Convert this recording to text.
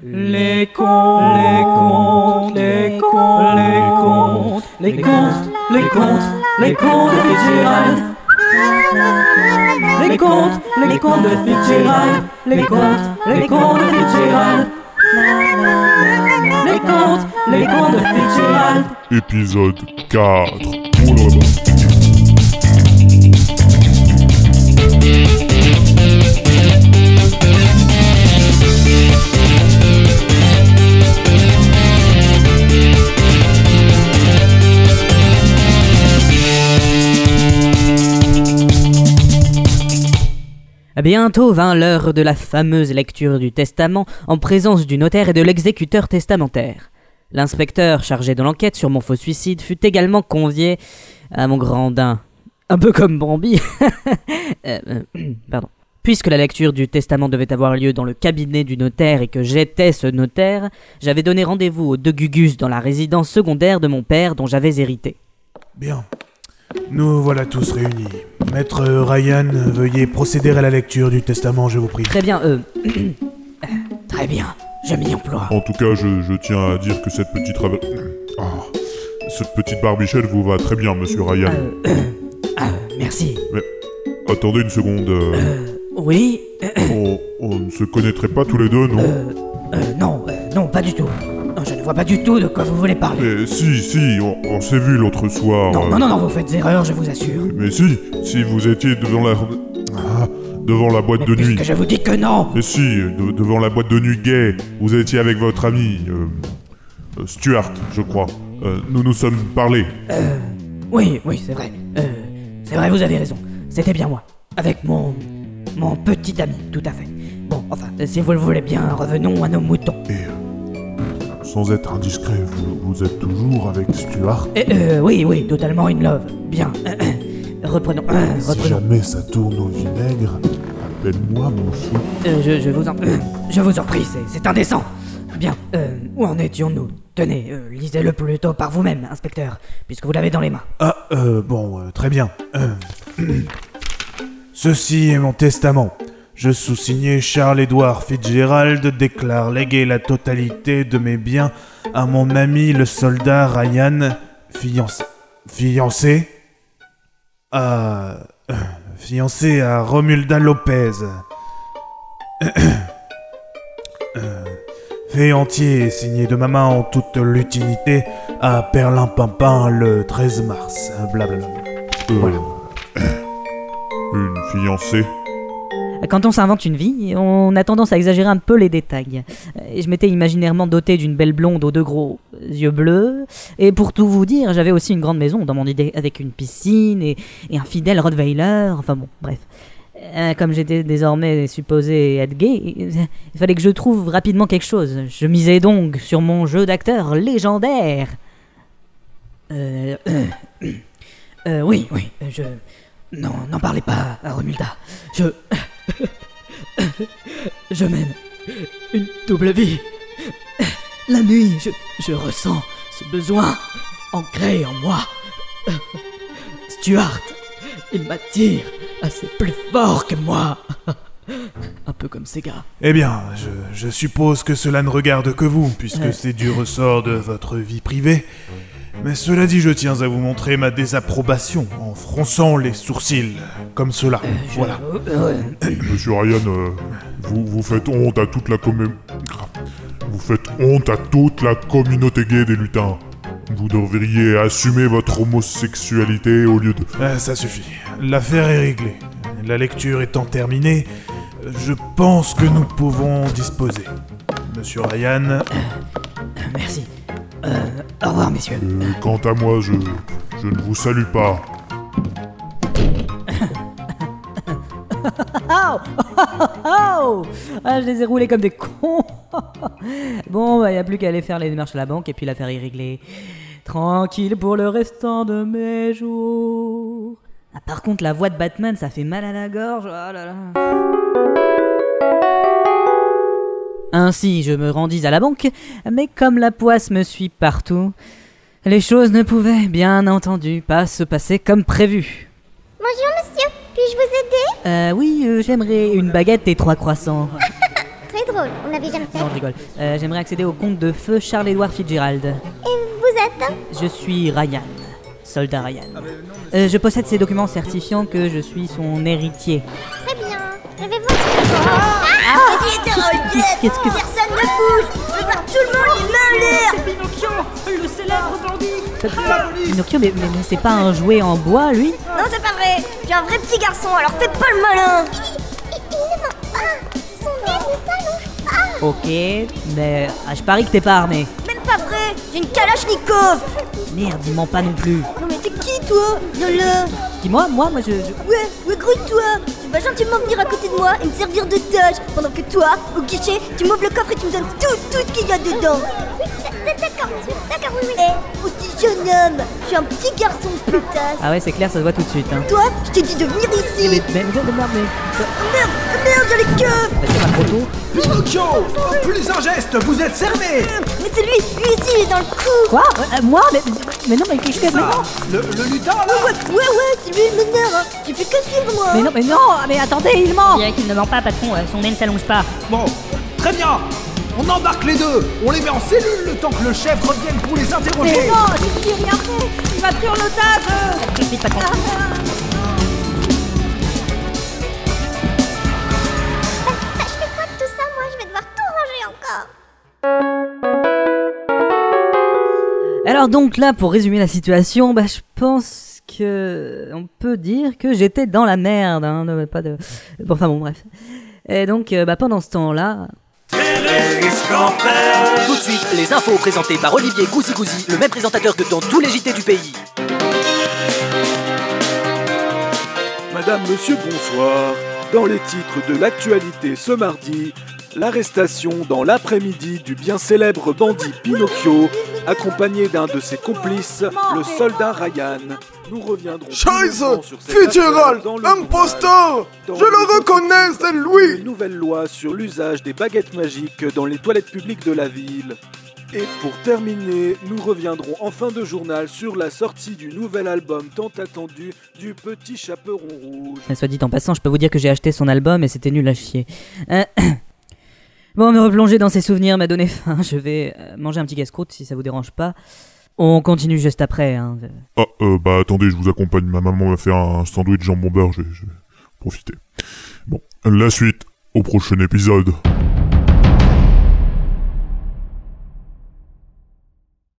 Les contes, les contes, les contes, les contes, les contes, les contes, les contes de Fitzgerald. Les contes, les contes de Fitzgerald. Les contes, les contes de Fitzgerald. Les contes, les contes de Fitzgerald. Épisode 4. Bientôt vint l'heure de la fameuse lecture du testament en présence du notaire et de l'exécuteur testamentaire. L'inspecteur chargé de l'enquête sur mon faux suicide fut également convié à mon grandin. Un peu comme Bambi. Euh, pardon. Puisque la lecture du testament devait avoir lieu dans le cabinet du notaire et que j'étais ce notaire, j'avais donné rendez-vous aux deux Gugus dans la résidence secondaire de mon père dont j'avais hérité. Bien. Nous voilà tous réunis. Maître Ryan, veuillez procéder à la lecture du testament, je vous prie. Très bien, euh. Très bien, je m'y emploie. En tout cas, je, je tiens à dire que cette petite rab- Ah. Cette petite barbichette vous va très bien, monsieur Ryan. Euh, ah, merci. Attendez une seconde. euh, Euh, oui on, on ne se connaîtrait pas tous les deux, non? Euh, euh, non, euh, non, pas du tout. Non, je ne vois pas du tout de quoi vous voulez parler. Mais si, si, on, on s'est vu l'autre soir. Non, euh, non, non, non, vous faites erreur, je vous assure. Mais si, si vous étiez devant la... Ah, devant la boîte Mais de nuit. puisque je vous dis que non Mais si, de- devant la boîte de nuit gay, vous étiez avec votre ami, euh, euh, Stuart, je crois. Euh, nous nous sommes parlé. Euh, oui, oui, c'est vrai. Euh, c'est vrai, vous avez raison. C'était bien moi. Avec mon... mon petit ami, tout à fait. Bon, enfin, si vous le voulez bien, revenons à nos moutons. Et, euh, sans être indiscret, vous, vous êtes toujours avec Stuart Euh, euh, oui, oui, totalement in love. Bien. Euh, euh, reprenons, euh, Si reprenons. jamais ça tourne au vinaigre, appelle-moi mon chou. Euh, je, je vous en... euh, je vous en prie, c'est, c'est indécent. Bien, euh, où en étions-nous? Tenez, euh, lisez-le plutôt par vous-même, inspecteur, puisque vous l'avez dans les mains. Ah, euh, bon, euh, très bien. Euh, Ceci est mon testament. Je sous-signé Charles-Édouard Fitzgerald déclare léguer la totalité de mes biens à mon ami le soldat Ryan, fiancé... Fiancé à... euh, Fiancé à Romulda Lopez. Euh, Fait entier et signé de ma main en toute lutinité à Perlin-Pimpin le 13 mars. Blablabla. Euh, Voilà. Une fiancée? Quand on s'invente une vie, on a tendance à exagérer un peu les détails. Je m'étais imaginairement doté d'une belle blonde aux deux gros yeux bleus. Et pour tout vous dire, j'avais aussi une grande maison dans mon idée, avec une piscine et, et un fidèle Rottweiler. Enfin bon, bref. Euh, Comme j'étais désormais supposé être gay, il fallait que je trouve rapidement quelque chose. Je misais donc sur mon jeu d'acteur légendaire. Euh, euh, euh, oui, oui, je... Non, n'en parlez pas à Romulda. Je... Je mène une double vie. La nuit, je, je ressens ce besoin ancré en moi. Stuart, il m'attire assez plus fort que moi. Un peu comme ces gars. Eh bien, je, je suppose que cela ne regarde que vous, puisque Euh. c'est du ressort de votre vie privée. Mais cela dit, je tiens à vous montrer ma désapprobation en fronçant les sourcils, comme cela. Je- Voilà. euh, euh, Monsieur Ryan, euh, vous, vous faites honte à toute la commune... Vous faites honte à toute la communauté gay des lutins. Vous devriez assumer votre homosexualité au lieu de... Euh, ça suffit. L'affaire est réglée. La lecture étant terminée, je pense que nous pouvons disposer. Monsieur Ryan, merci. Euh, au revoir, messieurs. Euh, quant à moi, je, je ne vous salue pas. Oh Oh Ah, je les ai roulés comme des cons Bon, bah, y a plus qu'à aller faire les démarches à la banque et puis l'affaire est réglée. Tranquille pour le restant de mes jours. Ah, par contre, la voix de Batman, ça fait mal à la gorge. Oh là là. Ainsi, je me rendis à la banque, mais comme la poisse me suit partout, les choses ne pouvaient, bien entendu, pas se passer comme prévu. Puis-je vous aider Euh, oui, euh, j'aimerais une baguette et trois croissants. Très drôle. on l'avait jamais fait. Non, je rigole. Euh, J'aimerais accéder au compte de feu Charles-Édouard Fitzgerald. Et vous êtes Je suis Ryan, soldat Ryan. Euh, je possède ces documents certifiant que je suis son héritier. Très bien. Je vais voir ce que peux faire. Qu'est-ce que Personne ne bouge Je veux voir tout le monde les mains en l'air Pinocchio, le célèbre bandit Pinocchio, mais, mais- mais c'est pas un jouet en bois, lui Non, c'est pas vrai. J'ai un vrai petit garçon, alors fais pas le malin. Il ne ment pas Son nez ne s'allonge pas Ok, mais ah, je parie que t'es pas armé. Même pas vrai. J'ai une Kalachnikov. Merde, il ment pas non plus. Non mais t'es qui toi? Viens là. Dis-moi, moi, moi je... je- Ouais, ouais grouille-toi Tu vas gentiment venir à côté de moi et me servir de tâche Pendant que toi, au guichet, tu m'ouvres le coffre et tu me donnes tout, tout ce qu'il y a dedans. D'accord, d'accord, oui, oui. Eh, jeune homme Je suis un petit garçon de putasse Ah ouais, c'est clair, ça se voit tout de suite. Hein. Toi, je t'ai dit de venir ici. Mais, mais, mais, mais, merde, mais... Merde, merde, j'ai les keufs Bah, c'est pas trop tôt. Pinocchio Plus un geste, vous êtes cerné. Mais c'est lui, lui ici, il est dans le cou. Quoi? Euh, Moi? Mais, non, mais qu'est-ce que... Mais non, le, le lutin là? Ouais, ouais, ouais, c'est lui le meneur hein. J'ai fait que suivre moi. Mais non, mais non, mais attendez, il ment. Je dirais qu'il ne ment pas, patron, euh, son nez ne s'allonge pas. Bon, très bien On embarque les deux On les met en cellule le temps que le chef revienne pour les interroger Mais non, j'ai rien fait Il m'a pris en otage Tout de suite, patron. Je fais quoi de tout ça, moi Je vais devoir tout ranger encore Alors donc là, pour résumer la situation, bah je pense que... On peut dire que j'étais dans la merde, hein, pas de... Bon, enfin bon, bref. Et donc, euh, bah pendant ce temps-là... Tout de suite, les infos présentées par Olivier Gouzi-Gouzi, le même présentateur que dans tous les JT du pays. Madame, monsieur, bonsoir. Dans les titres de l'actualité ce mardi, l'arrestation dans l'après-midi du bien célèbre bandit Pinocchio, accompagné d'un de ses complices, le soldat Ryan. Nous reviendrons. Scheiße Fitzgerald affaire dans le Imposteur Je le reconnais, c'est Une lui nouvelle loi sur l'usage des baguettes magiques dans les toilettes publiques de la ville. Et pour terminer, nous reviendrons en fin de journal sur la sortie du nouvel album tant attendu du Petit Chaperon Rouge. Mais soit dit en passant, je peux vous dire que j'ai acheté son album et c'était nul à chier. Euh, Bon, me replonger dans ses souvenirs m'a donné faim. Je vais euh, manger un petit casse-croûte si ça vous dérange pas. On continue juste après. Hein. Ah, euh, bah attendez, je vous accompagne. Ma maman m'a fait un sandwich jambon beurre, je je profiter. Bon, la suite au prochain épisode.